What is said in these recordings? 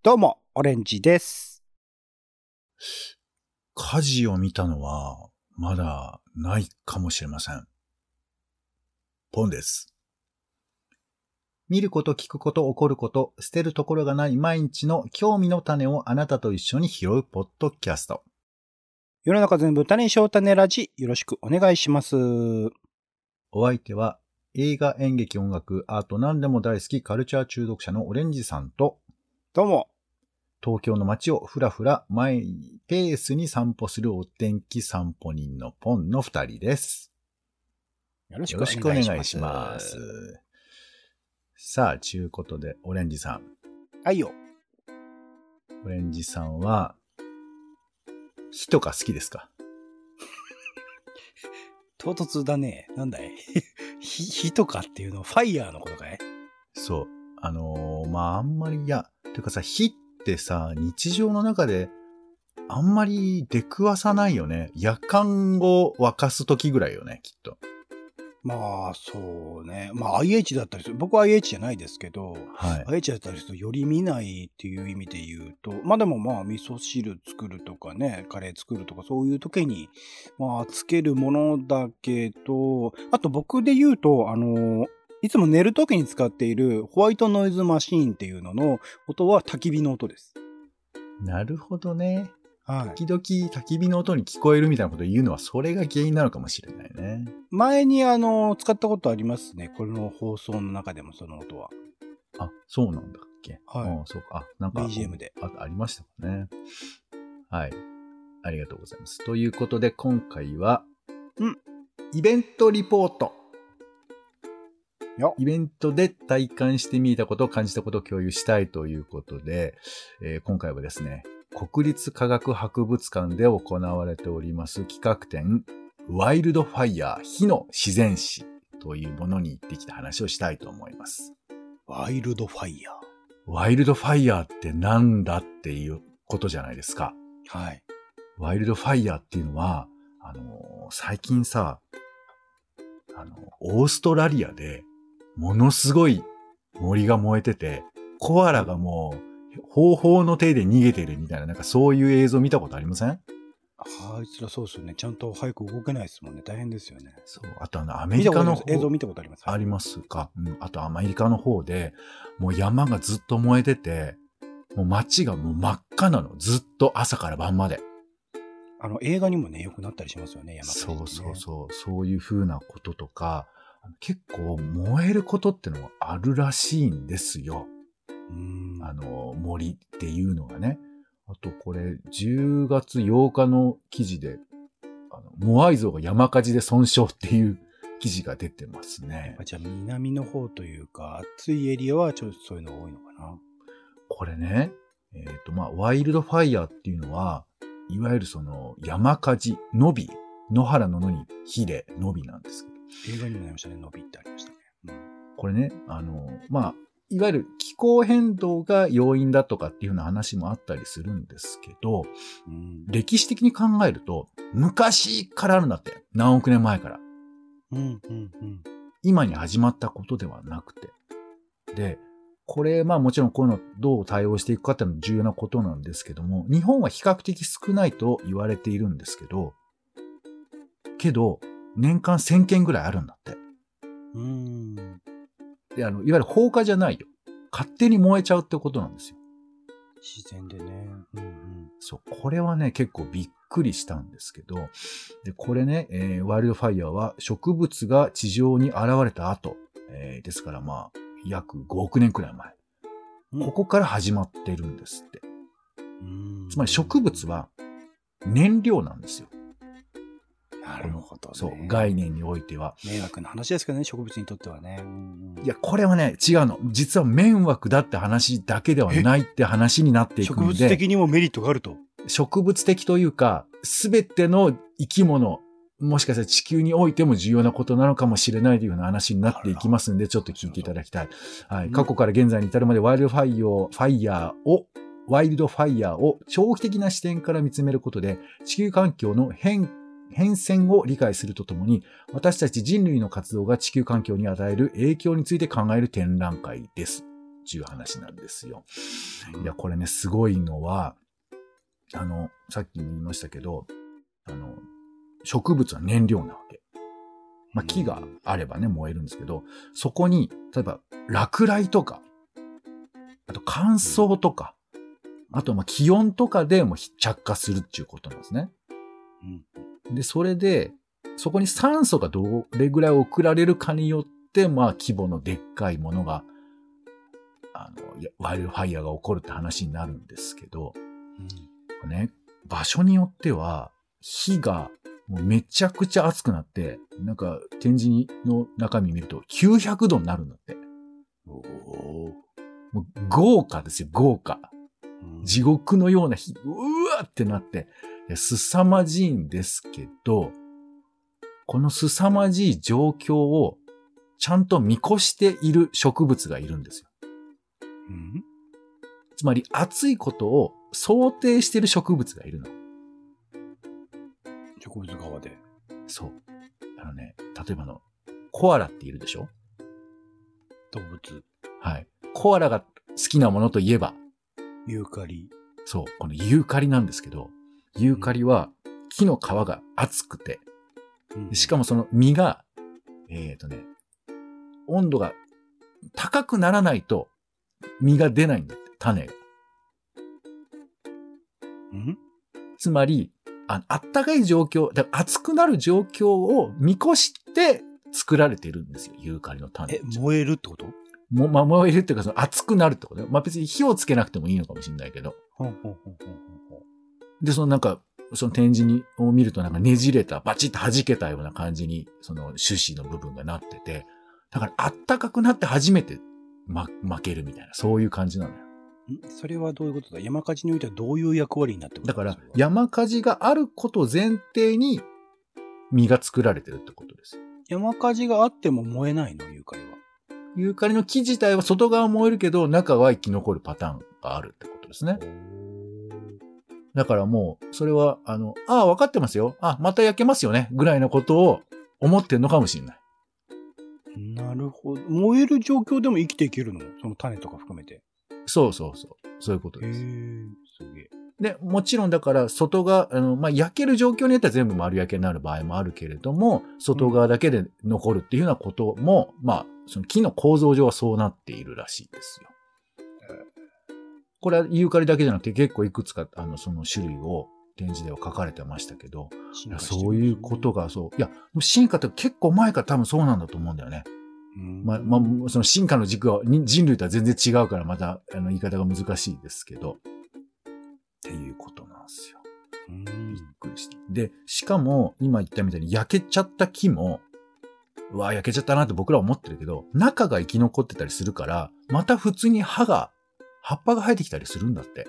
どうも、オレンジです。火事を見たのは、まだないかもしれません。ポンです。見ること、聞くこと、起こること、捨てるところがない毎日の興味の種をあなたと一緒に拾うポッドキャスト。世の中全部種にしよう種ラジ、よろしくお願いします。お相手は、映画、演劇、音楽、アート何でも大好きカルチャー中毒者のオレンジさんと、どうも、東京の街をふらふらマイペースに散歩するお天気散歩人のポンの二人です。よろしくお願いします。さあ、ちゅうことで、オレンジさん。はいよ。オレンジさんは、火とか好きですか？唐突だね。なんだい？火、火とかっていうの、ファイヤーのことかい？そう。あのーまあ、あんまり、いや、てかさ、火ってさ、日常の中で、あんまり出くわさないよね。夜間を沸かす時ぐらいよね、きっと。まあ、そうね。まあ、IH だったりする。僕は IH じゃないですけど、はい。IH だったりするとより見ないっていう意味で言うと、まあでもまあ、味噌汁作るとかね、カレー作るとかそういう時に、まあ、つけるものだけど、あと僕で言うと、あの、いつも寝る時に使っているホワイトノイズマシーンっていうのの音は焚き火の音です。なるほどね。はい。時々焚き火の音に聞こえるみたいなこと言うのは、それが原因なのかもしれないね。前にあの、使ったことありますね。この放送の中でもその音は。あ、そうなんだっけ？はいあそうか。あ、なんか。BGM であ。ありましたもんね。はい。ありがとうございます。ということで、今回は、うん。イベントリポート。よイベントで体感してみたこと、感じたことを共有したいということで、えー今回はですね、国立科学博物館で行われております企画展、ワイルドファイヤー火の自然史というものに行ってきた話をしたいと思います。ワイルドファイヤワイルドファイヤーってなんだっていうことじゃないですか。ー。はい。ワイルドファイヤーっていうのは、あのー最近さ、あの、オーストラリアで、ものすごい森が燃えてて、コアラがもう、方法の手で逃げてるみたいな、なんかそういう映像見たことありません？あいつらそうですよね。ちゃんと早く動けないですもんね。大変ですよね。そう。あとあの、アメリカの映像見たことあります？ありますか、うん、あとアメリカの方で、もう山がずっと燃えてて、もう街がもう真っ赤なの。ずっと朝から晩まで。あの、映画にもね、よくなったりしますよね、山ねそうそうそう。そういう風なこととか、結構燃えることってのがあるらしいんですよ。う。ん。あの、森っていうのがね。あとこれ、10月8日の記事で、あのモアイ像が山火事で損傷っていう記事が出てますね。じゃあ、南の方というか、暑いエリアはちょっとそういうのが多いのかな。これね、えっ、と、まあ、ワイルドファイヤーっていうのは、いわゆるその山火事、ノビ、野原の野に火でノビなんですけど、映画にもなりましたね、伸びってありましたね。これね、あの、まあ、いわゆる気候変動が要因だとかっていうような話もあったりするんですけど、うん。うん。歴史的に考えると、昔からあるんだって。何億年前から。うん、うん、うん。今に始まったことではなくて。で、これ、まあもちろんこういうのどう対応していくかっていうのは重要なことなんですけども、日本は比較的少ないと言われているんですけど、けど、年間1000件ぐらいあるんだって。うん。で、あの、いわゆる放火じゃないよ。勝手に燃えちゃうってことなんですよ。自然でね。うん、うん。そう、これはね、結構びっくりしたんですけど、で、これね、えーワイルドファイヤーは植物が地上に現れた後、えーですからまあ、約5億年くらい前。うんここから始まってるんですって。うんつまり植物は燃料なんですよ。なるほど、ね。そう、概念においては。迷惑な話ですけどね、植物にとってはね。いや、これはね、違うの。実は迷惑だって話だけではないって話になっていく植物んで、的にもメリットがあると？植物的というか、すべての生き物、もしかしたら地球においても重要なことなのかもしれないというような話になっていきますんで、ちょっと聞いていただきたい。はい。うん過去から現在に至るまでワイルドファイヤー、ファイヤーを、ワイルドファイヤーを長期的な視点から見つめることで、地球環境の変、変遷を理解するとともに、私たち人類の活動が地球環境に与える影響について考える展覧会です。っていう話なんですよ。いや、これね、すごいのは、あの、さっきも言いましたけど、あの、植物は燃料なわけ。まあ、木があればね、燃えるんですけど、そこに、例えば、落雷とか、あと乾燥とか、あと、ま、気温とかでも着火するっていうことなんですね。うん。で、それで、そこに酸素がどれぐらい送られるかによって、まあ、規模のでっかいものが、あの、ワイルドファイヤーが起こるって話になるんですけど、ね、場所によっては、火がもうめちゃくちゃ熱くなって、なんか展示の中身見ると900度になるんだって。おおもう豪華ですよ、豪華。ー。地獄のような火、うわーってなって、凄まじいんですけど、この凄まじい状況をちゃんと見越している植物がいるんですよ。うん？つまり暑いことを想定している植物がいるの。植物側で。そう。あのね、例えばあの、コアラっているでしょ？動物。はい。コアラが好きなものといえば、ユーカリ。そう、このユーカリなんですけど、ユーカリは木の皮が厚くて、しかもその実が、えっ、とね、温度が高くならないと実が出ないんだって、種が。うん？つまり、ああったかい状況、だから熱くなる状況を見越して作られているんですよ、ユーカリの種。え、燃えるってこと？も、まあ、燃えるっていうか、その熱くなるってことね。まあ、別に火をつけなくてもいいのかもしれないけど。ほんほんほんほんほんほんで、そのなんか、その展示に、を見るとなんかねじれた、バチッと弾けたような感じに、その種子の部分がなってて、だからあったかくなって初めて、ま、負けるみたいな、そういう感じなのよ。ん？それはどういうことだ？山火事においてはどういう役割になってくるだから山火事があることを前提に、実が作られてるってことです。山火事があっても燃えないの？ユーカリは。ユーカリの木自体は外側燃えるけど、中は生き残るパターンがあるってことですね。だからもう、それは、あの、ああ、分かってますよ。あまた焼けますよね。ぐらいのことを思ってんのかもしれない。なるほど。燃える状況でも生きていけるの？その種とか含めて。そうそうそう。そういうことです。すげえ。で、もちろんだから、外が、あの、まあ、焼ける状況によっては全部丸焼けになる場合もあるけれども、外側だけで残るっていうようなことも、まあ、その木の構造上はそうなっているらしいですよ。これはユーカリだけじゃなくて結構いくつか、あの、その種類を展示では書かれてましたけど、いやそういうことがそう。いや、進化って結構前から多分そうなんだと思うんだよね。うん。まあ、まあ、その進化の軸はに人類とは全然違うから、また、あの、言い方が難しいですけど、っていうことなんですよ。うんびっくりした。で、しかも、今言ったみたいに焼けちゃった木も、うわ、焼けちゃったなって僕らは思ってるけど、中が生き残ってたりするから、また普通に葉が、葉っぱが生えてきたりするんだって。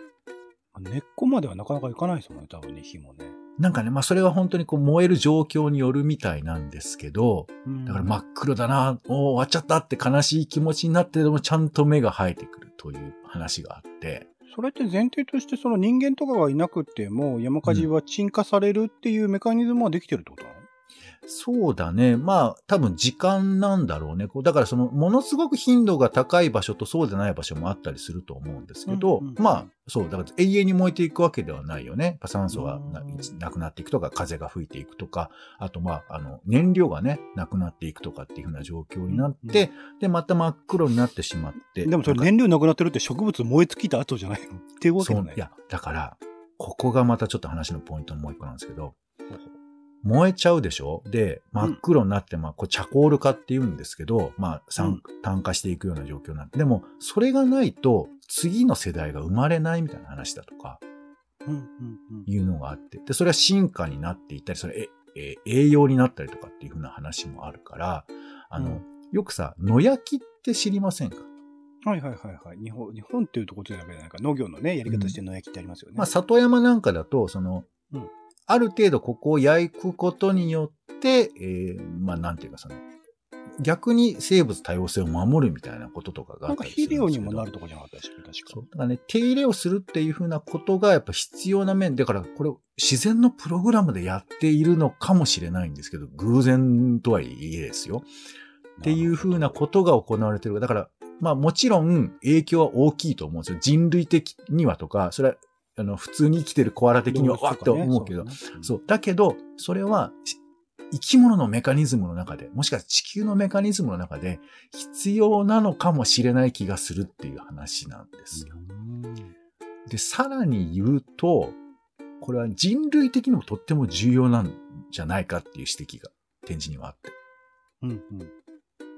根っこまではなかなかいかないですもんね、多分ね、火もね。なんかね、まあそれは本当にこう燃える状況によるみたいなんですけど、だから真っ黒だな、おー終わっちゃったって悲しい気持ちになってでもちゃんと芽が生えてくるという話があって、それって前提としてその人間とかがいなくても山火事は鎮火されるっていうメカニズムはできてるってことなの、そうだね。まあ、多分時間なんだろうね。だからその、ものすごく頻度が高い場所とそうでない場所もあったりすると思うんですけど、うんうんまあ、そう、だから永遠に燃えていくわけではないよね。酸素がなくなっていくとか、風が吹いていくとか、あとまあ、あの、燃料がね、なくなっていくとかっていうふうな状況になって、で、また真っ黒になってしまって。でもそれ燃料なくなってるって植物燃え尽きた後じゃないの？っていうわけじゃないいや、だから、ここがまたちょっと話のポイントのもう一個なんですけど、燃えちゃうでしょ？で、真っ黒になって、まあ、こう、チャコール化って言うんですけど、まあ、酸炭化していくような状況なんで、でも、それがないと、次の世代が生まれないみたいな話だとか、うんうんうん。いうのがあって、で、それは進化になっていったり、それ、え、え栄養になったりとかっていうふうな話もあるから、あの、うん。よくさ、野焼きって知りませんか？はいはいはいはい。日本、日本っていうところじゃないか。農業のね、やり方として野焼きってありますよね。まあ、里山なんかだと、その、うんある程度ここを焼くことによって、えーまあ、なんていうかその、逆に生物多様性を守るみたいなこととかがあなんか肥。料にもなるとこじゃなかったでしたっけ？確か。そう。だからね、手入れをするっていうふうなことがやっぱ必要な面。だからこれ自然のプログラムでやっているのかもしれないんですけど、偶然とはいえですよ。っていうふうなことが行われてる。だから、まあもちろん影響は大きいと思うんですよ。人類的にはとか、それはあの普通に生きてるコアラ的にはわって思うけど、そう。だけど、それは生き物のメカニズムの中で、もしか地球のメカニズムの中で必要なのかもしれない気がするっていう話なんですよ。で、さらに言うと、これは人類的にもとっても重要なんじゃないかっていう指摘が展示にはあって。うんうん。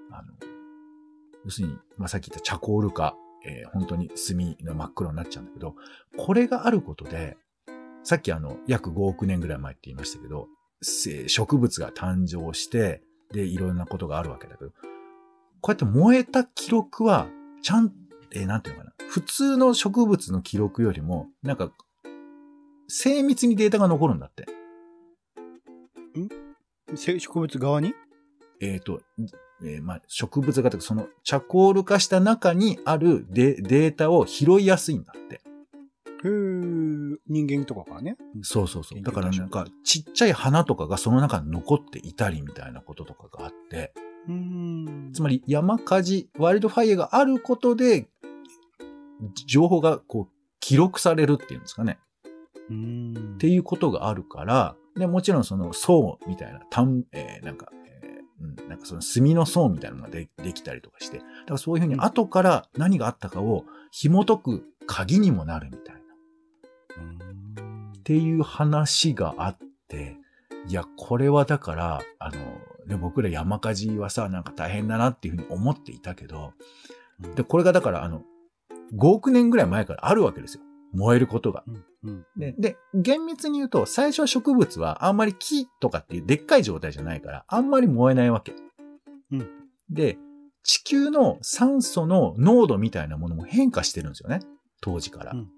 あの、要するに、まあ、さっき言ったチャコール化、えー、本当に炭の真っ黒になっちゃうんだけど、これがあることで、さっきあの、約5億年ぐらい前って言いましたけど、植物が誕生して、で、いろんなことがあるわけだけど、こうやって燃えた記録は、ちゃん、えー、なんていうのかな。普通の植物の記録よりも、なんか、精密にデータが残るんだって。ん？植物側に？えっ、ー、と、えー、まあ、植物がとか、その、チャコール化した中にあるデデータを拾いやすいんだって。へー、人間とかからね。そうそうそう。だからなんか、ちっちゃい花とかがその中に残っていたりみたいなこととかがあって、うんつまり山火事、ワイルドファイアがあることで、情報がこう、記録されるっていうんですかね。うんっていうことがあるから、で、もちろんその層みたいな、たん、えー、なんか、えー、うん、なんかその炭の層みたいなのがでできたりとかして、だからそういうふうに後から何があったかを紐解く鍵にもなるみたいな。っていう話があって、いや、これはだから、あの、で僕ら山火事はさ、なんか大変だなっていうふうに思っていたけど、で、これがだから、あの、5億年ぐらい前からあるわけですよ。燃えることが。でで、厳密に言うと、最初は植物はあんまり木とかっていうでっかい状態じゃないから、あんまり燃えないわけ。うん、で、地球の酸素の濃度みたいなものも変化してるんですよね。当時から。うん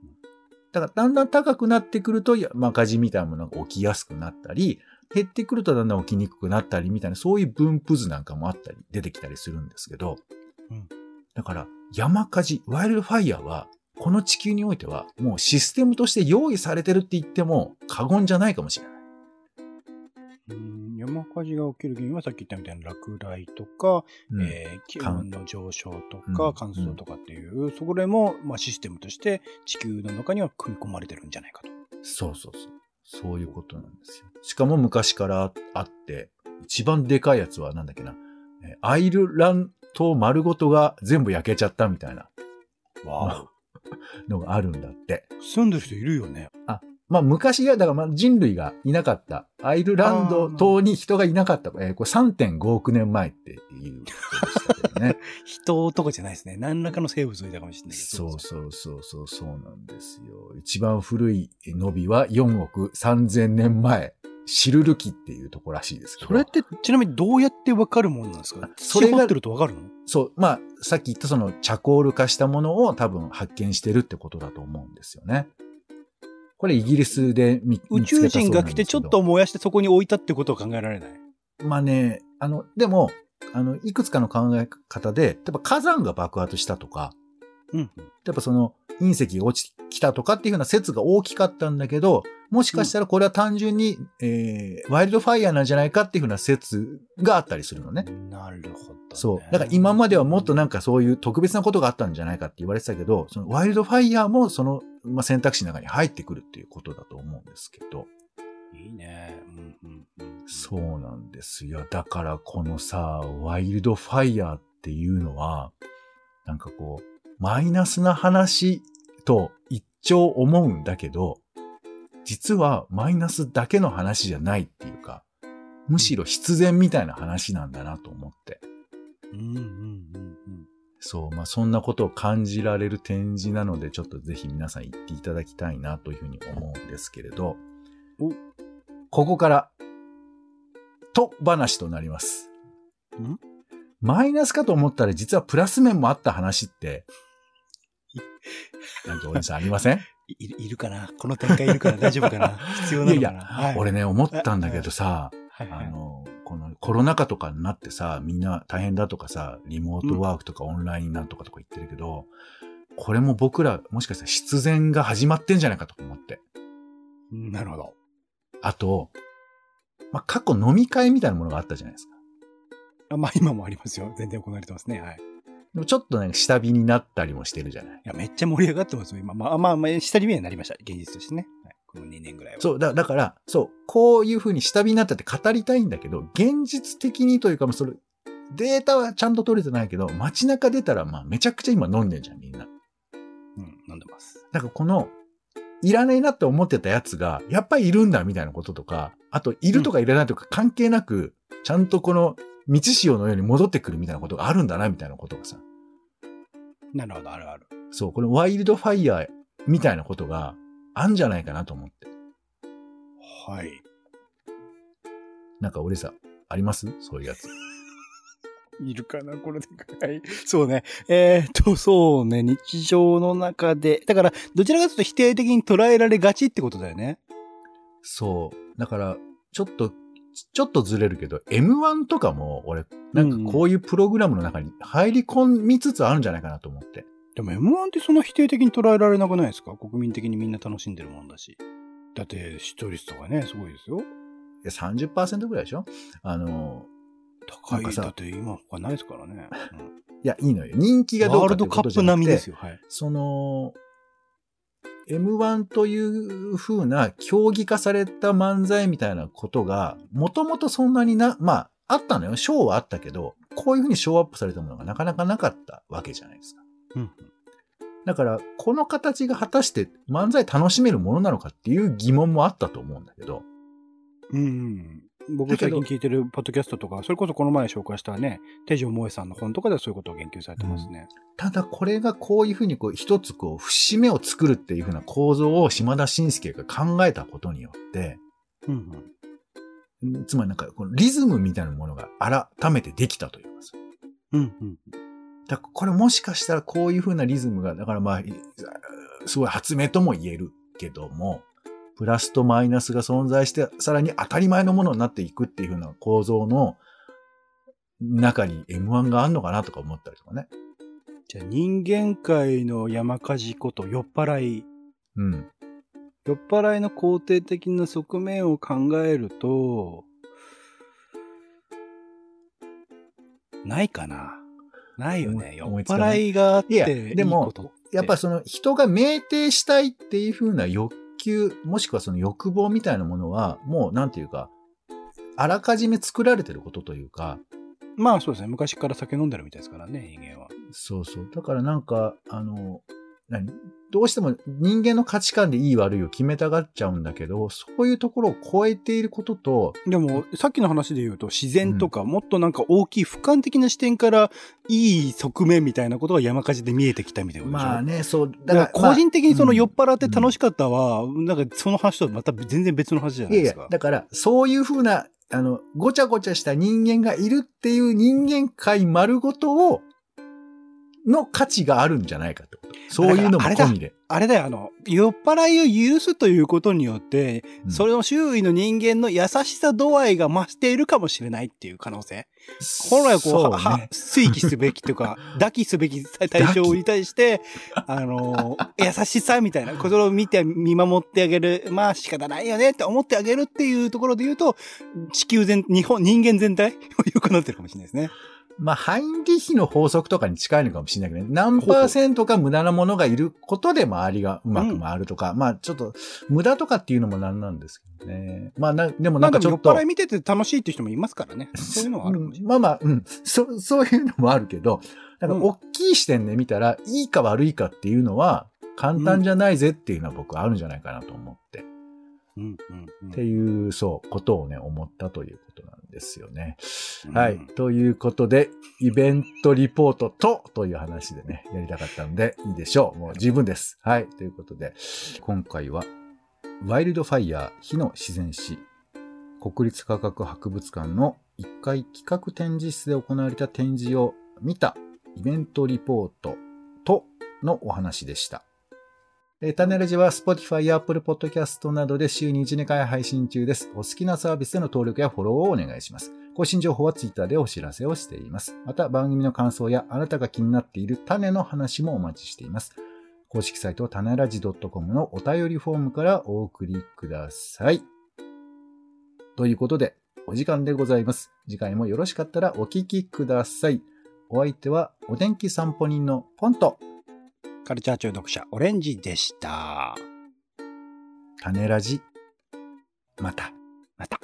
だからだんだん高くなってくると山火事みたいなものが起きやすくなったり、減ってくるとだんだん起きにくくなったりみたいな、そういう分布図なんかもあったり、出てきたりするんですけど、うん、だから山火事、ワイルドファイヤーは、この地球においては、もうシステムとして用意されてるって言っても過言じゃないかもしれない。山火事が起きる原因はさっき言ったみたいな落雷とか、うん、えー、気温の上昇とか、乾燥とかっていう、うん、そこでも、まあ、システムとして地球の中には組み込まれてるんじゃないかと。そうそうそう。そういうことなんですよ。しかも昔からあって、一番でかいやつはなんだっけな、アイルランド丸ごとが全部焼けちゃったみたいな。わ のがあるんだって。住んでる人いるよね。あ、まあ昔が、だからまあ人類がいなかった。アイルランド島に人がいなかった。えー、これ3.5億年前っていうことでしたけどね。人とかじゃないですね。何らかの生物がいたかもしれないけど。そうそうそうそう、そうなんですよ。一番古い伸びは4億3000年前。シルル紀っていうとこらしいですけど。それってちなみにどうやってわかるもんなんですか？それがってるとわかるの？そう。まあ、さっき言ったそのチャコール化したものを多分発見してるってことだと思うんですよね。これイギリスで見宇宙人が来てちょっと燃やしてそこに置いたってことは考えられない？まあね、あの、でも、あの、いくつかの考え方で、例えば火山が爆発したとか、うん。やっぱその隕石が落ちきたとかっていうふうな説が大きかったんだけど、もしかしたらこれは単純に、うん、えー、ワイルドファイヤーなんじゃないかっていうふうな説があったりするのね。なるほど、ね、そう。だから今まではもっとなんかそういう特別なことがあったんじゃないかって言われてたけど、そのワイルドファイヤーもその、まあ、選択肢の中に入ってくるっていうことだと思うんですけど。いいね。うんうんうん、そうなんですよ。だからこのさ、ワイルドファイヤーっていうのは、なんかこう、マイナスな話と一丁思うんだけど、実はマイナスだけの話じゃないっていうか、むしろ必然みたいな話なんだなと思って。うんうんうんうん。そう、まあそんなことを感じられる展示なので、ちょっとぜひ皆さん行っていただきたいなというふうに思うんですけれど、ここから、と話となります。ん？マイナスかと思ったら実はプラス面もあった話って、なんかおじさんありません？いいるかな？この展開いるから大丈夫かな？必要なのかな？いやいや、はい、俺ね、思ったんだけどさ、はい。はい、あの、このコロナ禍とかになってさ、みんな大変だとかさ、リモートワークとかオンラインなんとかとか言ってるけど、うん、これも僕ら、もしかしたら必然が始まってんじゃないかと思って。なるほど。あと、まあ、過去飲み会みたいなものがあったじゃないですか。あまあ今もありますよ。全然行われてますね。はい。でもちょっとね、下火になったりもしてるじゃない？いや、めっちゃ盛り上がってますよ、今。まあまあ、まあ、下火にはなりました。現実としてね。はい、この2年ぐらいは。そう、だだから、そう、こういう風に下火になったって語りたいんだけど、現実的にというか、まあそれ、データはちゃんと取れてないけど、街中出たら、まあめちゃくちゃ今飲んでんじゃん、みんな。うん、飲んでます。だからこの、いらねえなって思ってたやつが、やっぱりいるんだみたいなこととか、あと、いるとかいらないとか関係なく、ちゃんとこの、道潮のように戻ってくるみたいなことがあるんだな、みたいなことがさ。なるほど、あるある。そう、このワイルドファイヤーみたいなことがあんじゃないかなと思って。はい。なんか俺さ、あります？そういうやつ。いるかなこれで。はい。そうね。えー、っと、そうね。日常の中で。だから、どちらかというと否定的に捉えられがちってことだよね。そう。だから、ちょっと、ちょっとずれるけど、M1 とかも俺、なんかこういうプログラムの中に入り込みつつあるんじゃないかなと思って。でも M1 ってそんな否定的に捉えられなくないですか？国民的にみんな楽しんでるもんだし。だって、視聴率とかね、すごいですよ。いや30%ぐらいでしょ？あの、高い。だって今他ないですからね。いや、いいのよ。人気がどうかってワールドカップことじゃなくて、並みですよ。はい。その、M1 という風な競技化された漫才みたいなことが、もともとそんなにな、まあ、あったのよ。ショーはあったけど、こういう風にショーアップされたものがなかなかなかったわけじゃないですか。うん。だから、この形が果たして漫才楽しめるものなのかっていう疑問もあったと思うんだけど、うんうん。僕最近聞いてるポッドキャストとか、それこそこの前紹介したね、手錠萌さんの本とかではそういうことを言及されてますね。ただこれがこういうふうにこう一つこう節目を作るっていうふうな構造を島田紳介が考えたことによって、うんうん。つまりなんかこのリズムみたいなものが改めてできたというかさ。うんうん。だからこれもしかしたらこういうふうなリズムが、だからまあ、いすごい発明とも言えるけども、プラスとマイナスが存在して、さらに当たり前のものになっていくっていうふうな構造の中に M1 があんのかなとか思ったりとかね。じゃあ人間界の山火事こと酔っ払い。うん。酔っ払いの肯定的な側面を考えると、ないかな。ないよね。酔っ払いがあっていやいいでもやっぱその人が酩酊したいっていう風な欲求、もしくはその欲望みたいなものは、もうなんていうか、あらかじめ作られてることというか、まあそうですね。昔から酒飲んでるみたいですからね、人間は。そうそう。だからなんか、あの、何？どうしても人間の価値観でいい悪いを決めたがっちゃうんだけど、そういうところを超えていることと、でも、さっきの話で言うと、自然とか、もっとなんか大きい俯瞰的な視点から、いい側面みたいなことが山火事で見えてきたみたいなまあね、そう、だから個人的にその酔っま払って楽しかったは、なんかその話とはまた全然別の話じゃあいやいやないですか、。だから、そういう風な、あの、ごちゃごちゃした人間がいるっていう人間界丸ごとを、の価値があるんじゃないかってこと。そういうのも込みで。あれだよ、あの、酔っ払いを許すということによって、うんそれの周囲の人間の優しさ度合いが増しているかもしれないっていう可能性。本来こう、そうははね。推起すべきというか、抱きすべき対象に対して、あの、優しさみたいな、それを見て見守ってあげる、まあ仕方ないよねって思ってあげるっていうところで言うと、地球全、日本、人間全体良くなってるかもしれないですね。まあ、ハインリヒの法則とかに近いのかもしれないけどね。何パーセントか無駄なものがいることで周りがうまく回るとか、まあ、ちょっと、無駄とかっていうのもなんなんですけどね。まあ、な、でもまなんかちょっと。酔っ払い見てて楽しいっていう人もいますからね。そういうのはある。うんまあまあ、うん。そ、そういうのもあるけど、なんかうん大きい視点で見たら、いいか悪いかっていうのは、簡単じゃないぜっていうのは僕はあるんじゃないかなと思って。うんうんうんっていう、そう、ことをね、思ったということなんですよね。うんはい。ということで、イベントリポートと、という話でね、やりたかったんで、いいでしょう。もう十分です。はい。ということで、今回は、ワイルドファイヤー火の自然史、国立科学博物館の1階企画展示室で行われた展示を見たイベントリポートとのお話でした。えー、種ラジは Spotify や Apple Podcast などで週に1、2回配信中です。お好きなサービスでの登録やフォローをお願いします。更新情報は Twitter でお知らせをしています。また番組の感想やあなたが気になっている種の話もお待ちしています。公式サイト種ラジ .com のお便りフォームからお送りください。ということで、お時間でございます。次回もよろしかったらお聞きください。お相手はお天気散歩人のポンとカルチャー中毒者オレンジでした。種ラジ。また。また。